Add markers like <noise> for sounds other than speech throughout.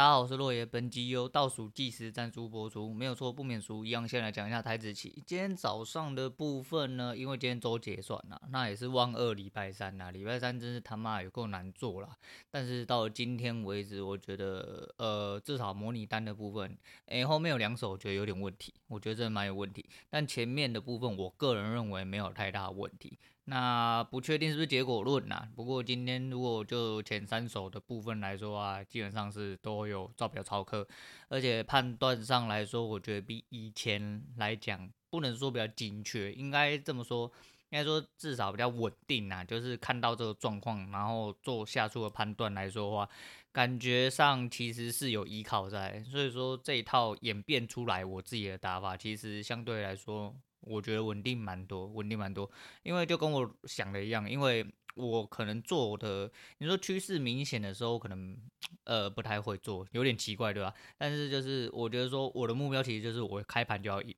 大家好，我是洛爷。本集由倒数计时赞助播出，没有错，不免俗。一样，先来讲一下台子棋。今天早上的部分呢，因为今天周结算呐，那也是万二礼拜三呐，礼拜三真是他妈有够难做啦。但是到了今天为止，我觉得呃，至少模拟单的部分，诶，后面有两手，我觉得有点问题，我觉得真的蛮有问题。但前面的部分，我个人认为没有太大问题。那不确定是不是结果论呐？不过今天如果就前三手的部分来说啊，基本上是都有照表操课，而且判断上来说，我觉得比以前来讲，不能说比较精确，应该这么说，应该说至少比较稳定呐。就是看到这个状况，然后做下出的判断来说的话，感觉上其实是有依靠在，所以说这一套演变出来，我自己的打法其实相对来说。我觉得稳定蛮多，稳定蛮多，因为就跟我想的一样，因为我可能做的，你说趋势明显的时候，可能呃不太会做，有点奇怪，对吧？但是就是我觉得说我的目标其实就是我开盘就要赢，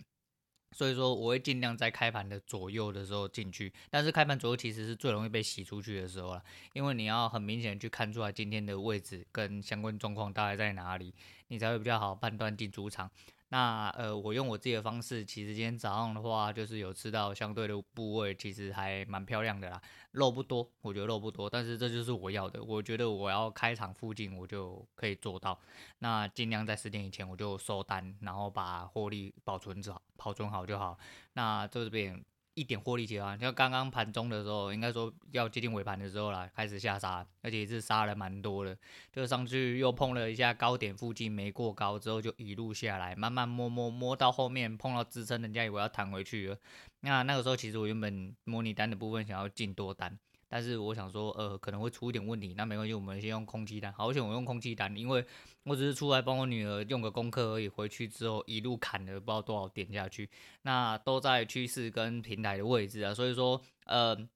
所以说我会尽量在开盘的左右的时候进去，但是开盘左右其实是最容易被洗出去的时候了，因为你要很明显去看出来今天的位置跟相关状况大概在哪里，你才会比较好判断进主场。那呃，我用我自己的方式，其实今天早上的话，就是有吃到相对的部位，其实还蛮漂亮的啦。肉不多，我觉得肉不多，但是这就是我要的。我觉得我要开场附近，我就可以做到。那尽量在十点以前我就收单，然后把获利保存好，保存好就好。那这边。一点获利结啊，像刚刚盘中的时候，应该说要接近尾盘的时候啦，开始下杀，而且是杀了蛮多的，就上去又碰了一下高点附近没过高之后，就一路下来，慢慢摸摸摸到后面碰到支撑，人家以为要弹回去了。那那个时候其实我原本模拟单的部分想要进多单。但是我想说，呃，可能会出一点问题，那没关系，我们先用空气单。好险我用空气单，因为我只是出来帮我女儿用个功课而已，回去之后一路砍了不知道多少点下去，那都在趋势跟平台的位置啊，所以说，呃。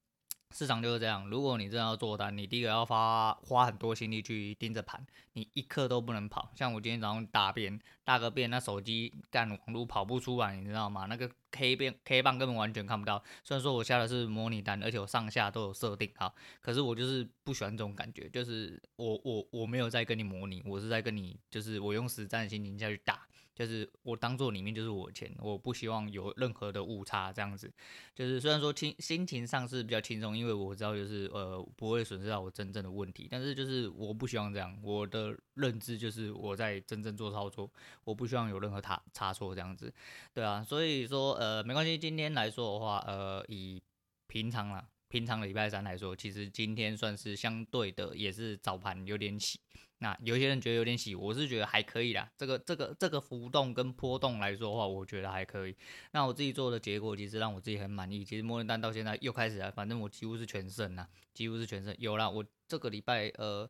市场就是这样，如果你真的要做单，你第一个要花花很多心力去盯着盘，你一刻都不能跑。像我今天早上大便大个便，那手机干网络跑不出来，你知道吗？那个 K 变 K 棒根本完全看不到。虽然说我下的是模拟单，而且我上下都有设定好，可是我就是不喜欢这种感觉，就是我我我没有在跟你模拟，我是在跟你，就是我用实战的心情下去打。就是我当做里面就是我的钱，我不希望有任何的误差这样子。就是虽然说轻心情上是比较轻松，因为我知道就是呃不会损失到我真正的问题，但是就是我不希望这样。我的认知就是我在真正做操作，我不希望有任何差差错这样子。对啊，所以说呃没关系，今天来说的话，呃以平常啦，平常的礼拜三来说，其实今天算是相对的也是早盘有点起。那有些人觉得有点洗，我是觉得还可以啦。这个这个这个浮动跟波动来说的话，我觉得还可以。那我自己做的结果其实让我自己很满意。其实默认单到现在又开始了，反正我几乎是全胜呐，几乎是全胜。有了，我这个礼拜呃。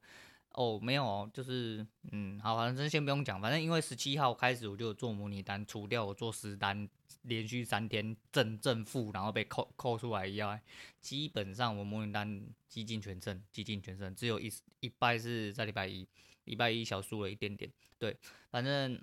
哦，没有哦，就是嗯，好，反正先不用讲，反正因为十七号开始我就做模拟单，除掉我做实单，连续三天正正负，然后被扣扣出来以外，基本上我模拟单几近全胜，几近全胜，只有一一败是在礼拜一，礼拜一小输了一点点，对，反正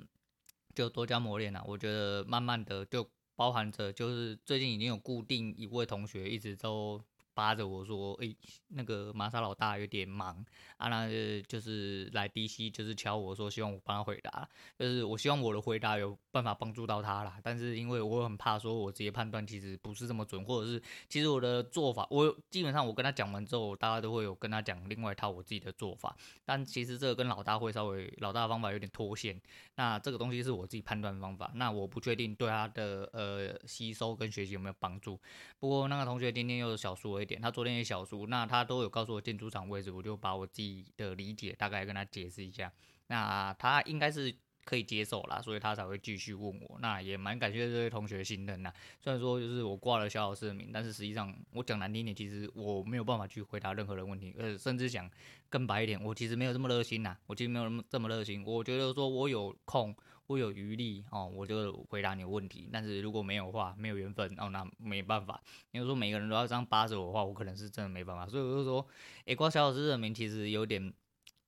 就多加磨练了，我觉得慢慢的就包含着就是最近已经有固定一位同学一直都。扒着我说：“诶、那个玛莎老大有点忙啊，那就是来 DC，就是敲我说希望我帮他回答，就是我希望我的回答有办法帮助到他啦。但是因为我很怕说我直接判断其实不是这么准，或者是其实我的做法，我基本上我跟他讲完之后，大家都会有跟他讲另外一套我自己的做法。但其实这个跟老大会稍微老大的方法有点脱线。那这个东西是我自己判断方法，那我不确定对他的呃吸收跟学习有没有帮助。不过那个同学今天又是小输”点他昨天也小输，那他都有告诉我进主场位置，我就把我自己的理解大概跟他解释一下，那他应该是可以接受啦，所以他才会继续问我。那也蛮感谢这位同学信任呐。虽然说就是我挂了小老师的名，但是实际上我讲难听点，其实我没有办法去回答任何的问题，呃，甚至讲更白一点，我其实没有这么热心呐，我其实没有那么这么热心。我觉得说我有空。我有余力哦，我就回答你问题。但是如果没有话，没有缘分哦，那没办法。因为说每个人都要这样扒着我的话，我可能是真的没办法。所以我就说，诶，挂小老师的名其实有点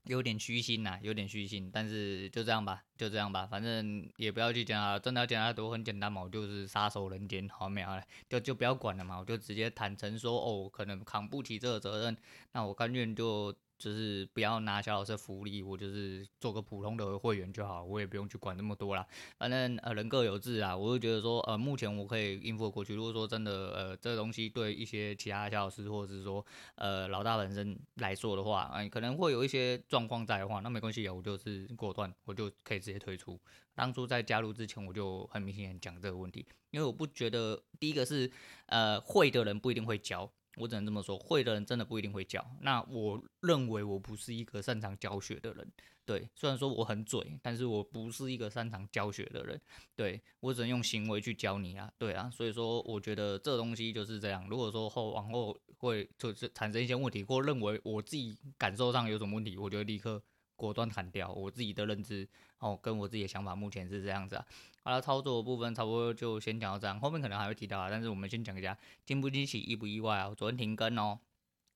有点虚心呐，有点虚心。但是就这样吧，就这样吧，反正也不要去讲啊，真的要讲太多很简单嘛，我就是杀手人间，好没有了，就就不要管了嘛，我就直接坦诚说，哦，可能扛不起这个责任，那我甘愿就就是不要拿小老师的福利，我就是做个普通的会员就好，我也不用去管那么多啦。反正呃人各有志啊，我就觉得说呃目前我可以应付过去。如果说真的呃这个东西对一些其他小老师或者是说呃老大本身来说的话，啊、可能会有一些状况在的话，那没关系啊，我就是果断，我就可以直接退出。当初在加入之前，我就很明显讲这个问题，因为我不觉得第一个是呃会的人不一定会教。我只能这么说，会的人真的不一定会教。那我认为我不是一个擅长教学的人，对。虽然说我很嘴，但是我不是一个擅长教学的人，对。我只能用行为去教你啊，对啊。所以说，我觉得这东西就是这样。如果说后往后会就是产生一些问题，或认为我自己感受上有什么问题，我就立刻。果断砍掉我自己的认知哦，跟我自己的想法目前是这样子啊。好了，操作部分差不多就先讲到这样，后面可能还会提到啊，但是我们先讲一下惊不惊喜，意不意外啊？昨天停更哦，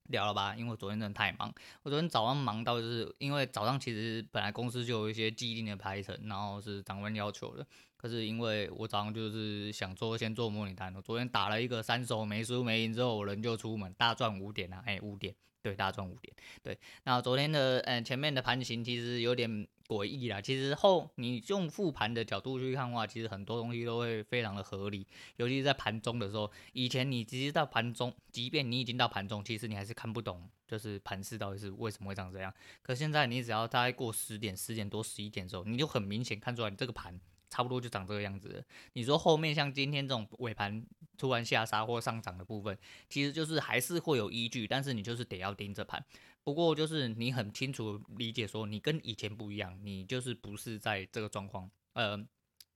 聊了吧？因为我昨天真的太忙，我昨天早上忙到就是因为早上其实本来公司就有一些既定的排程，然后是长官要求的，可是因为我早上就是想做先做模拟单，我昨天打了一个三手没输没赢之后，我人就出门大赚五点啊，哎五点。对，大赚五点。对，那昨天的呃前面的盘形其实有点诡异啦。其实后你用复盘的角度去看的话，其实很多东西都会非常的合理。尤其是在盘中的时候，以前你直接到盘中，即便你已经到盘中，其实你还是看不懂，就是盘势到底是为什么会长这样。可现在你只要大概过十点、十点多、十一点的时候，你就很明显看出来，你这个盘。差不多就长这个样子。你说后面像今天这种尾盘突然下杀或上涨的部分，其实就是还是会有依据，但是你就是得要盯着盘。不过就是你很清楚理解说，你跟以前不一样，你就是不是在这个状况，呃，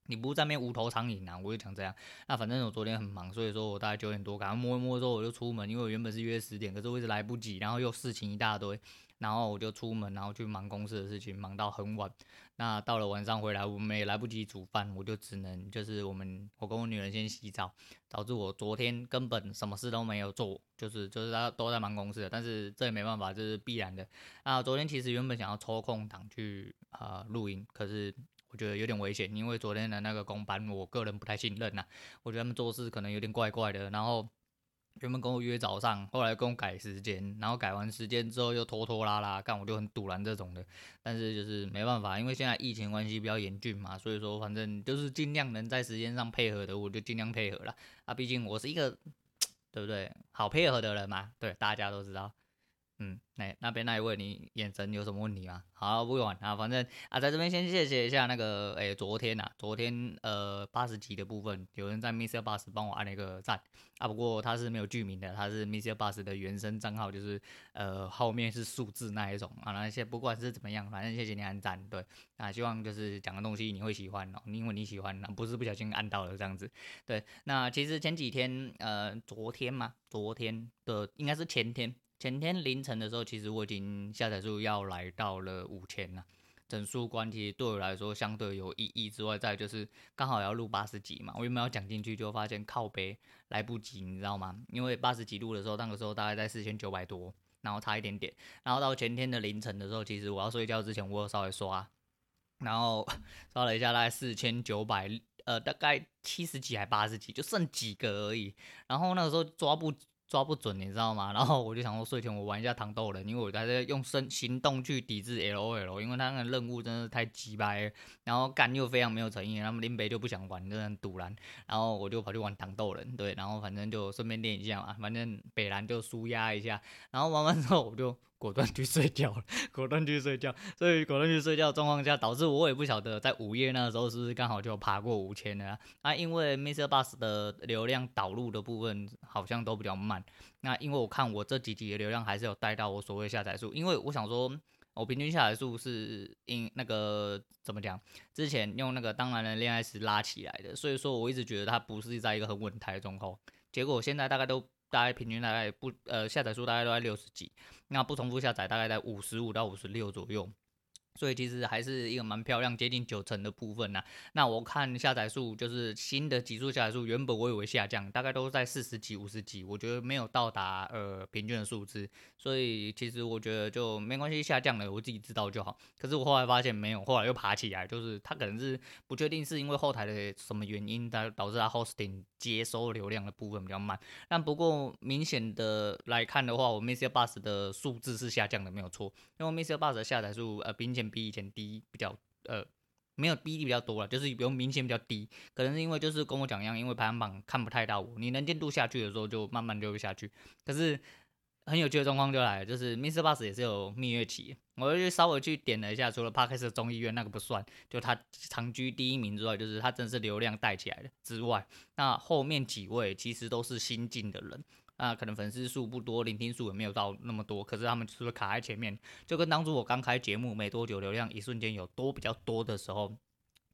你不是在那边无头苍蝇啊。我就想这样。那反正我昨天很忙，所以说我大概九点多赶快摸一摸之后我就出门，因为我原本是约十点，可是我一直来不及，然后又事情一大堆。然后我就出门，然后去忙公司的事情，忙到很晚。那到了晚上回来，我们也来不及煮饭，我就只能就是我们我跟我女人先洗澡，导致我昨天根本什么事都没有做，就是就是大家都在忙公司的，但是这也没办法，这是必然的。那昨天其实原本想要抽空档去啊、呃、录音，可是我觉得有点危险，因为昨天的那个工班，我个人不太信任呐、我觉得他们做事可能有点怪怪的，然后。原本跟我约早上，后来跟我改时间，然后改完时间之后又拖拖拉拉，干我就很赌烂这种的。但是就是没办法，因为现在疫情关系比较严峻嘛，所以说反正就是尽量能在时间上配合的，我就尽量配合了。啊，毕竟我是一个，<tsk> 对不对？好配合的人嘛，对，大家都知道。嗯，那那边那一位，你眼神有什么问题吗？好，不管啊，反正啊，在这边先谢谢一下那个，诶、昨天呐、啊，昨天呃八十级的部分，有人在 Mister Bus 帮我按了一个赞啊，不过他是没有剧名的，他是 Mister Bus 的原生账号，就是呃后面是数字那一种啊，那些不管是怎么样，反正谢谢你按赞，对，啊，希望就是讲的东西你会喜欢哦，因为你喜欢，不是不小心按到了这样子，对，那其实前几天呃昨天嘛，昨天的应该是前天。前天凌晨的时候，其实我已经下载数要来到了五千了。整数关其实对我来说相对有意义之外，再就是刚好要录八十集嘛，我原本要讲进去，就发现靠北来不及，你知道吗？因为八十集录的时候，那个时候大概在四千九百多，然后差一点点。然后到前天的凌晨的时候，其实我要睡觉之前，我有稍微刷，然后 <laughs> 刷了一下，大概四千九百，呃，大概七十几还八十几，就剩几个而已。然后那个时候抓不。抓不准，你知道吗？<laughs> 然后我就想说睡前我玩一下糖豆人，因为我还在用身行动去抵制 LOL，因为他那个任务真的是太鸡掰，然后干又非常没有诚意，他们林北就不想玩，真的很赌烂，然后我就跑去玩糖豆人，对，然后反正就顺便练一下嘛，反正北蓝就输压一下，然后玩完之后我就。果断去睡觉了，<laughs> 果断去睡觉，所以果断去睡觉状况下，导致我也不晓得在午夜那个时候是不是刚好就爬过五千了啊？啊，因为 MixerBox 的流量导入的部分好像都比较慢。那因为我看我这几集的流量还是有带到我所谓下载数，因为我想说，我平均下载数是因那个怎么讲，之前用那个当男人恋爱时拉起来的，所以说我一直觉得它不是在一个很稳态的状况。结果现在大概都。大概平均大概不呃下载数大概都在六十几，那不重复下载大概在五十五到五十六左右。所以其实还是一个蛮漂亮，接近九成的部分呐。那我看下载数，就是新的集数下载数，原本我以为下降，大概都在四十几、五十几，我觉得没有到达呃平均的数字。所以其实我觉得就没关系，下降了我自己知道就好。可是我后来发现没有，后来又爬起来，就是它可能是不确定是因为后台的什么原因，它导致它 hosting 接收流量的部分比较慢。但不过明显的来看的话，我 Mr. Bus 的数字是下降的，没有错。因为 Mr. Bus 的下载数呃明比以前低比较，呃，没有比例比较多了，就是比较明显比较低，可能是因为就是跟我讲一样，因为排行榜看不太到我，你能见度下去的时候就慢慢就下去。可是很有趣的状况就来了，就是 MixerBox 也是有蜜月期，我就稍微去点了一下，除了 Podcast 众议院那个不算，就他长居第一名之外，就是他真的是流量带起来的之外，那后面几位其实都是新进的人。啊，可能粉丝数不多，聆听数也没有到那么多，可是他们就是卡在前面，就跟当初我刚开节目没多久，流量一瞬间有多比较多的时候。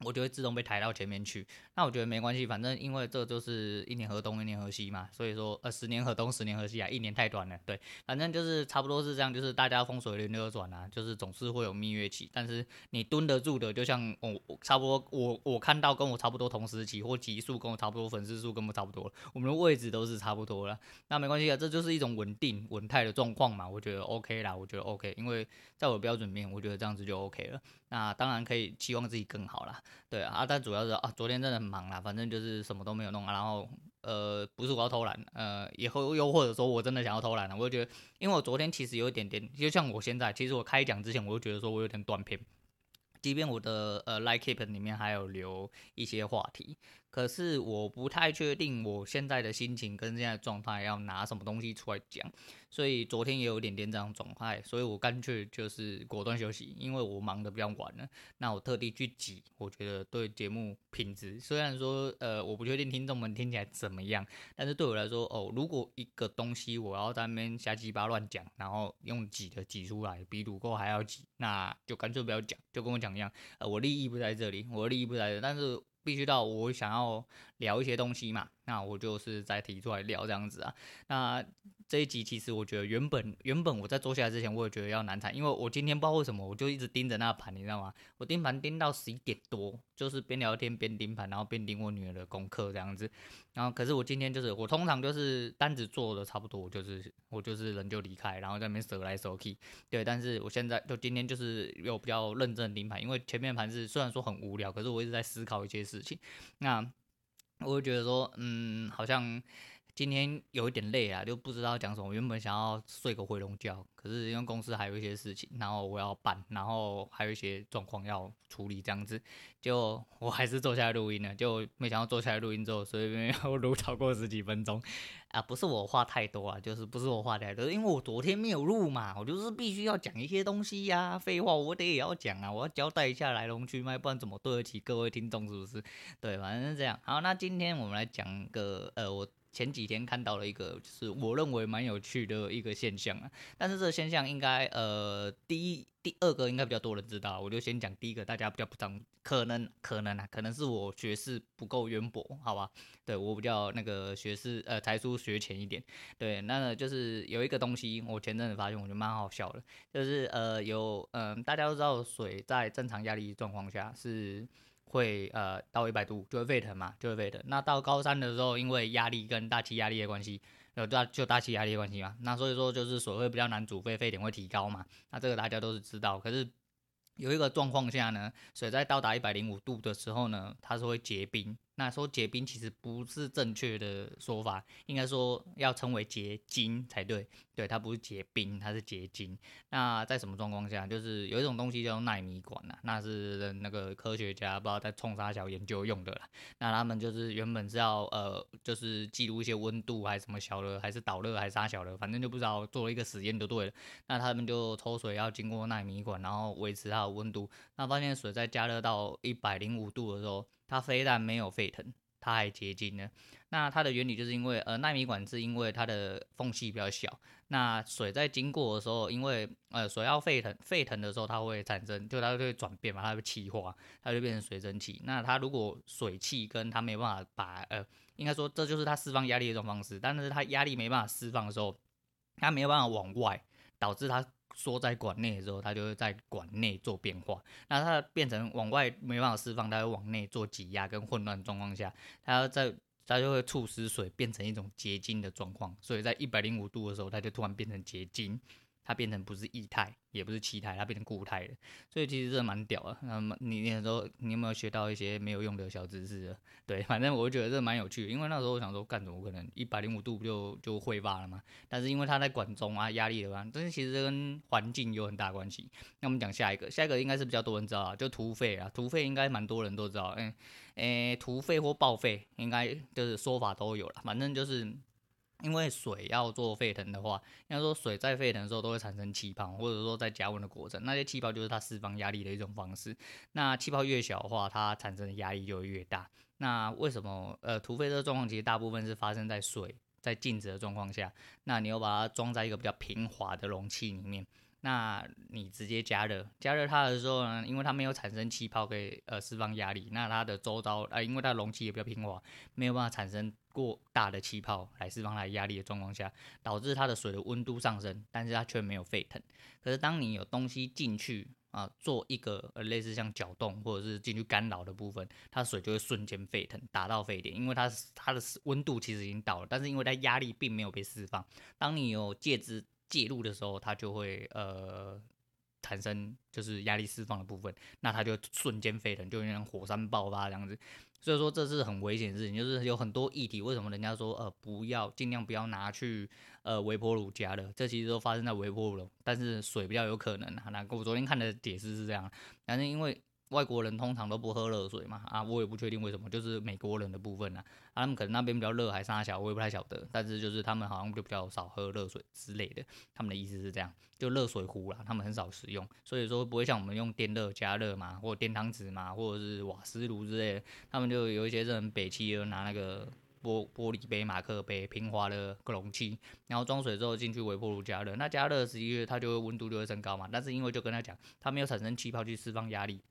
我就会自动被抬到前面去，那我觉得没关系，反正因为这就是一年河东一年河西嘛，所以说呃十年河东十年河西啊，一年太短了，对，反正就是差不多是这样，就是大家风水轮流转啊，就是总是会有蜜月期，但是你蹲得住的，就像我差不多我我看到跟我差不多同时期或集数跟我差不多粉丝数跟我差不多了，我们的位置都是差不多了，那没关系啊，这就是一种稳定稳态的状况嘛，我觉得 OK 啦，我觉得 OK，因为在我标准面，我觉得这样子就 OK 了，那当然可以期望自己更好啦。对啊，但主要是啊，昨天真的很忙啦，反正就是什么都没有弄啊。然后呃，不是我要偷懒，呃，以后又或者说我真的想要偷懒了，我就觉得，因为我昨天其实有一点点，就像我现在，其实我开讲之前，我就觉得说我有点断片，即便我的呃 Like Keep 里面还有留一些话题。可是我不太确定我现在的心情跟现在状态要拿什么东西出来讲，所以昨天也有点点这样状态，所以我干脆就是果断休息，因为我忙得比较晚了。那我特地去挤，我觉得对节目品质，虽然说呃我不确定听众们听起来怎么样，但是对我来说哦，如果一个东西我要在那边瞎鸡巴乱讲，然后用挤的挤出来比鲁够还要挤，那就干脆不要讲，就跟我讲一样，呃我利益不在这里，我利益不在这，但是。必须到我想要聊一些东西嘛，那我就是再提出来聊这样子啊，那。这一集其实我觉得原本原本我在坐下来之前，我也觉得要难产，因为我今天不知道为什么，我就一直盯着那盘，你知道吗？我盯盘盯到十一点多，就是边聊天边盯盘，然后边盯我女儿的功课这样子。然后可是我今天就是我通常就是单子做的差不多，我就是我就是人就离开，然后在那边折来折去。对，但是我现在就今天就是有比较认真盯盘，因为前面盘是虽然说很无聊，可是我一直在思考一些事情。那我会觉得说，嗯，好像。今天有一点累啊，就不知道讲什么。原本想要睡个回笼觉，可是因为公司还有一些事情，然后我要办，然后还有一些状况要处理，这样子，就我还是坐下来录音了。就没想到坐下来录音之后，所以要录超过十几分钟啊！不是我话太多啊，就是不是我话太多，因为我昨天没有录嘛，我就是必须要讲一些东西呀、啊。废话我得也要讲啊，我要交代一下来龙去脉，不然怎么对得起各位听众，是不是？对，反正是这样。好，那今天我们来讲个呃我。前几天看到了一个，就是我认为蛮有趣的一个现象啊，但是这个现象应该呃第一、第二个应该比较多人知道，我就先讲第一个，大家比较不知道，可能可能啊，可能是我学识不够渊博，好吧？对，我比较那个学识呃才疏学浅一点，对，那就是有一个东西，我前阵子发现我觉得蛮好笑的，就是呃有嗯、大家都知道水在正常压力状况下是。会呃到一百度就会沸腾嘛，就会沸腾。那到高三的时候，因为压力跟大气压力的关系，有大就大气压力的关系嘛，那所以说就是水会比较难煮沸，沸点会提高嘛。那这个大家都是知道。可是有一个状况下呢，水在到达一百零五度的时候呢，它是会结冰。那说结冰其实不是正确的说法，应该说要称为结晶才对。对，它不是结冰，它是结晶。那在什么状况下？就是有一种东西叫纳米管呐，那是那个科学家不知道在冲啥小研究用的啦。那他们就是原本是要呃，就是记录一些温度还是什么小的，还是导热还是啥小的，反正就不知道做了一个实验就对了。那他们就抽水要经过纳米管，然后维持它的温度。那发现水在加热到一百零五度的时候，它非但没有沸腾，它还结晶了。那它的原理就是因为，呃，纳米管是因为它的缝隙比较小，那水在经过的时候，因为呃水要沸腾，沸腾的时候它会产生，就它会转变嘛，它会气化，它就变成水蒸气。那它如果水汽跟它没办法把，呃，应该说这就是它释放压力的一种方式，但是它压力没办法释放的时候，它没有办法往外，导致它。缩在管内的时候，它就会在管内做变化。那它变成往外没办法释放，它会往内做挤压跟混乱状况下，它要在它就会促使水变成一种结晶的状况。所以在一百零五度的时候，它就突然变成结晶。它变成不是液态，也不是气态，它变成固态了。所以其实这蛮屌的。那么你那时候你有没有学到一些没有用的小知识？<laughs> 对，反正我觉得这蛮有趣的。因为那时候我想说，干什么可能一百零五度不就就挥发了嘛？但是因为它在管中啊，压力的话，但是其实跟环境有很大关系。那我们讲下一个，下一个应该是比较多人知道啊，就突沸啊，突沸应该蛮多人都知道。嗯，诶，突沸或报废应该就是说法都有了，反正就是。因为水要做沸腾的话，应该说水在沸腾的时候都会产生气泡，或者说在加温的过程，那些气泡就是它释放压力的一种方式。那气泡越小的话，它产生的压力就越大。那为什么呃土沸这个状况其实大部分是发生在水在静止的状况下？那你要把它装在一个比较平滑的容器里面。那你直接加热，加热它的时候呢，因为它没有产生气泡可以呃释放压力，那它的周遭呃，因为它容器也比较平滑，没有办法产生过大的气泡来释放它压力的状况下，导致它的水的温度上升，但是它却没有沸腾。可是当你有东西进去啊，做一个呃类似像搅动或者是进去干扰的部分，它水就会瞬间沸腾，达到沸点，因为它它的温度其实已经到了，但是因为它压力并没有被释放。当你有介质介入的时候，它就会呃产生就是压力释放的部分，那它就瞬间沸腾，就有点火山爆发这样子。所以说这是很危险的事情，就是有很多议题，为什么人家说呃不要尽量不要拿去呃微波炉加热？这其实都发生在微波炉，但是水比较有可能啊。那我昨天看的解释是这样，反正因为。外国人通常都不喝热水嘛，啊，我也不确定为什么，就是美国人的部分呢，啊，他们可能那边比较热还是啥小，我也不太晓得，但是就是他们好像就比较少喝热水之类的，他们的意思是这样，就热水壶啦，他们很少使用，所以说不会像我们用电热加热嘛，或电汤匙嘛，或者是瓦斯炉之类的，他们就有一些这种北汽就拿那个玻玻璃杯、马克杯、平滑的容器，然后装水之后进去微波炉加热，那加热时间它就会温度就会升高嘛，但是因为就跟他讲，它没有产生气泡去释放压力。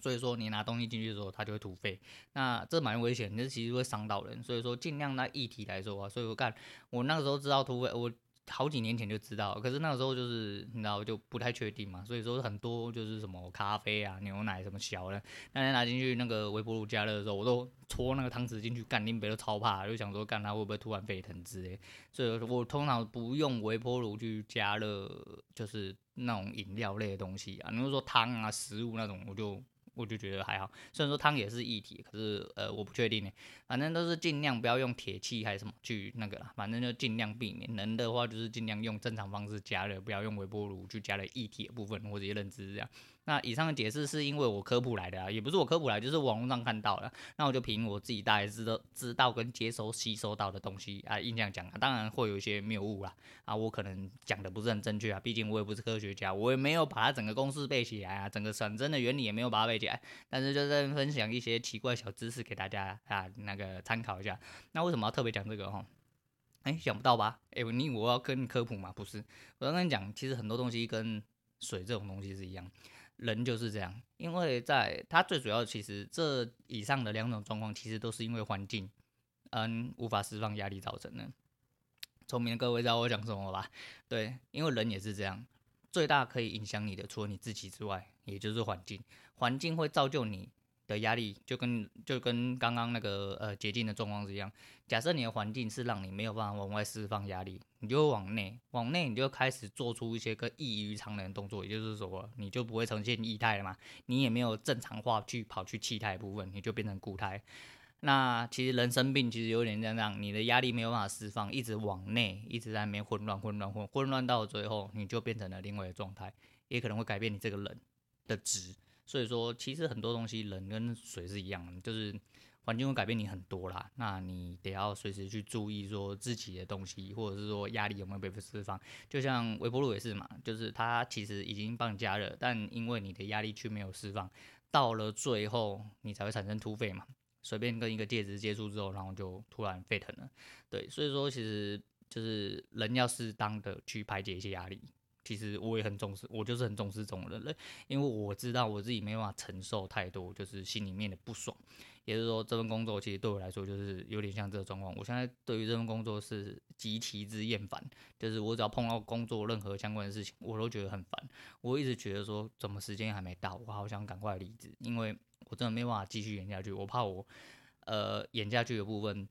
所以说你拿东西进去的时候，它就会突沸，那这蛮危险，这其实会伤到人。所以说尽量那液体来说啊，所以我看我那个时候知道突沸，我好几年前就知道，可是那个时候就是你知道就不太确定嘛。所以说很多就是什么咖啡啊、牛奶什么小的，那天拿进去那个微波炉加热的时候，我都戳那个汤匙进去，干拎杯都超怕，就想说干它会不会突然沸腾之类。所以我通常不用微波炉去加热，就是那种饮料类的东西啊。你如说汤啊、食物那种，我就。我就觉得还好，虽然说汤也是一体，可是呃我不确定呢。反正都是尽量不要用铁器还是什么去那个啦，反正就尽量避免。能的话就是尽量用正常方式加热，不要用微波炉去加热液体的部分。我直接认知这样。那以上的解释是因为我科普来的啊，也不是我科普来，就是网络上看到的。那我就凭我自己大概知道、知道跟接收、吸收到的东西啊，印象讲啊，当然会有一些谬误啦啊，我可能讲的不是很正确啊，毕竟我也不是科学家，我也没有把它整个公式背起来啊，整个产生的原理也没有把它背起来，但是就在分享一些奇怪小知识给大家啊，那个参考一下。那为什么要特别讲这个哈？哎，想不到吧？哎，你我要跟你科普嘛？不是，我刚跟你讲，其实很多东西跟水这种东西是一样。人就是这样，因为在它最主要，其实这以上的两种状况，其实都是因为环境，嗯，无法释放压力造成的。聪明的各位知道我讲什么吧？对，因为人也是这样，最大可以影响你的，除了你自己之外，也就是环境，环境会造就你。的压力就跟就跟刚刚那个呃结晶的状况是一样。假设你的环境是让你没有办法往外释放压力，你就会往内，往内你就开始做出一些个异于常人的动作，也就是说，你就不会呈现液态了嘛，你也没有正常化去跑去气态部分，你就变成固态。那其实人生病其实有点这样，你的压力没有办法释放，一直往内，一直在那边混乱混乱混混乱到最后，你就变成了另外一个状态，也可能会改变你这个人的值。所以说，其实很多东西，人跟水是一样的，就是环境会改变你很多啦。那你得要随时去注意，说自己的东西，或者是说压力有没有被释放。就像微波炉也是嘛，就是它其实已经帮你加热，但因为你的压力却没有释放，到了最后你才会产生突沸嘛。随便跟一个介质接触之后，然后就突然沸腾了。对，所以说其实就是人要适当的去排解一些压力。其实我也很重视，我就是很重视这种人了，因为我知道我自己没办法承受太多，就是心里面的不爽。也就是说，这份工作其实对我来说就是有点像这个状况。我现在对于这份工作是极其之厌烦，就是我只要碰到工作任何相关的事情，我都觉得很烦。我一直觉得说，怎么时间还没到，我好想赶快离职，因为我真的没办法继续演下去。我怕我呃演下去的部分，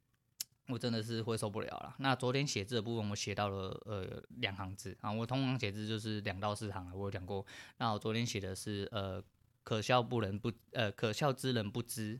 我真的是会受不了了。那昨天写字的部分，我写到了呃两行字啊，我通常写字就是两到四行，我有讲过。那我昨天写的是呃可笑不能不呃可笑之人不知。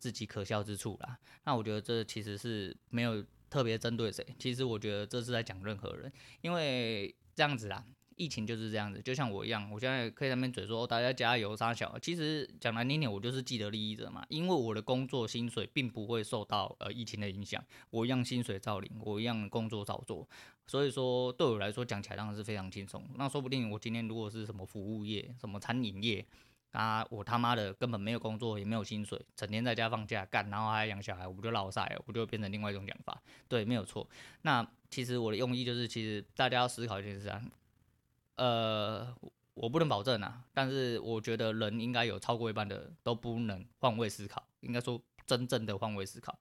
自己可笑之处啦，那我觉得这其实是没有特别针对谁，其实我觉得这是在讲任何人，因为这样子啦，疫情就是这样子，就像我一样，我现在可以在那边嘴说大家加油杀小，其实讲难听点，我就是既得利益者嘛，因为我的工作薪水并不会受到呃疫情的影响，我一样薪水照领，我一样工作照做，所以说对我来说讲起来当然是非常轻松，那说不定我今天如果是什么服务业，什么餐饮业。啊！我他妈的根本没有工作，也没有薪水，整天在家放假干，然后还养小孩，我不就落赛了？我就变成另外一种讲法。对，没有错。那其实我的用意就是，其实大家要思考一件事啊。呃，我不能保证啊，但是我觉得人应该有超过一半的都不能换位思考，应该说真正的换位思考，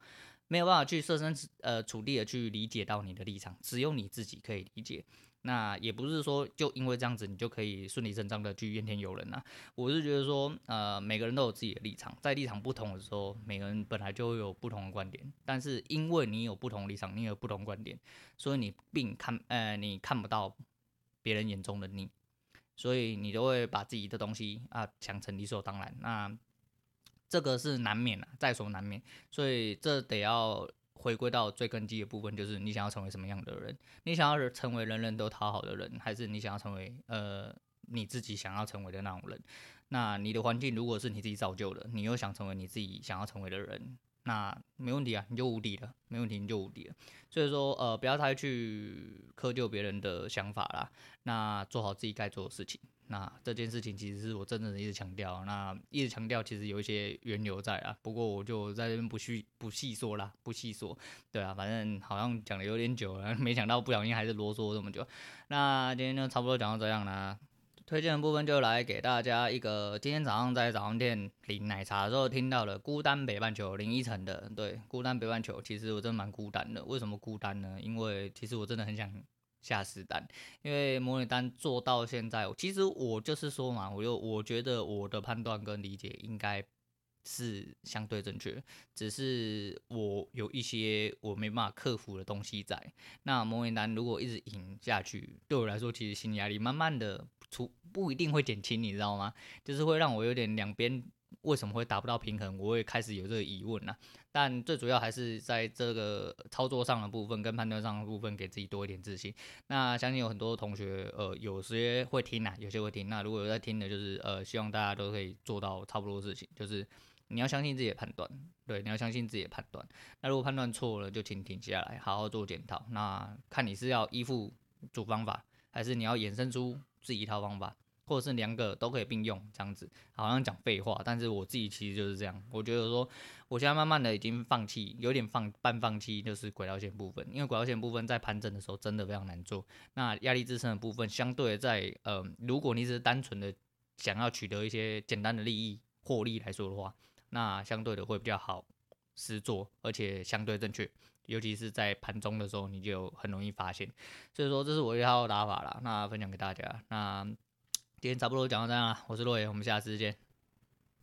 没有办法去设身呃处地的去理解到你的立场，只有你自己可以理解。那也不是说就因为这样子你就可以顺理成章的去怨天尤人呐。我是觉得说，呃，每个人都有自己的立场，在立场不同的时候，每个人本来就会有不同的观点。但是因为你有不同立场，你有不同观点，所以你并看呃你看不到别人眼中的你，所以你都会把自己的东西啊想成理所当然。那这个是难免啊，在所难免。所以这得要。回归到最根基的部分，就是你想要成为什么样的人？你想要成为人人都讨好的人，还是你想要成为呃你自己想要成为的那种人？那你的环境如果是你自己造就的，你又想成为你自己想要成为的人，那没问题啊，你就无敌了，没问题，你就无敌了。所以说，呃，不要太去苛求别人的想法啦，那做好自己该做的事情。那这件事情其实是我真正的一直强调，那一直强调其实有一些缘由在啊，不过我就在这边不细不细说啦，不细说，对啊，反正好像讲的有点久了，没想到不小心还是啰嗦这么久。那今天就差不多讲到这样啦，推荐的部分就来给大家一个，今天早上在早上店领奶茶的时候听到了《孤单北半球》林依晨的，对，《孤单北半球》其实我真的蛮孤单的，为什么孤单呢？因为其实我真的很想。下实单，因为模拟单做到现在，其实我就是说嘛，我就我觉得我的判断跟理解应该是相对正确，只是我有一些我没办法克服的东西在。那模拟单如果一直赢下去，对我来说其实心理压力慢慢的出不一定会减轻，你知道吗？就是会让我有点两边。为什么会达不到平衡？我会开始有这个疑问呐。但最主要还是在这个操作上的部分跟判断上的部分，给自己多一点自信。那相信有很多同学，呃，有些会听呐，有些会听。那如果有在听的，就是呃，希望大家都可以做到差不多的事情。就是你要相信自己的判断，对，你要相信自己的判断。那如果判断错了，就请停下来，好好做检讨。那看你是要依附主方法，还是你要衍生出自己一套方法。或者是两个都可以并用，这样子好像讲废话，但是我自己其实就是这样。我觉得说，我现在慢慢的已经放弃，有点放半放弃，就是轨道线部分，因为轨道线部分在盘整的时候真的非常难做。那压力支撑的部分，相对在呃，如果你只是单纯的想要取得一些简单的利益获利来说的话，那相对的会比较好实做，而且相对正确，尤其是在盘中的时候，你就很容易发现。所以说，这是我一套打法啦，那分享给大家。那今天差不多讲到这样啦，我是洛野，我们下次见。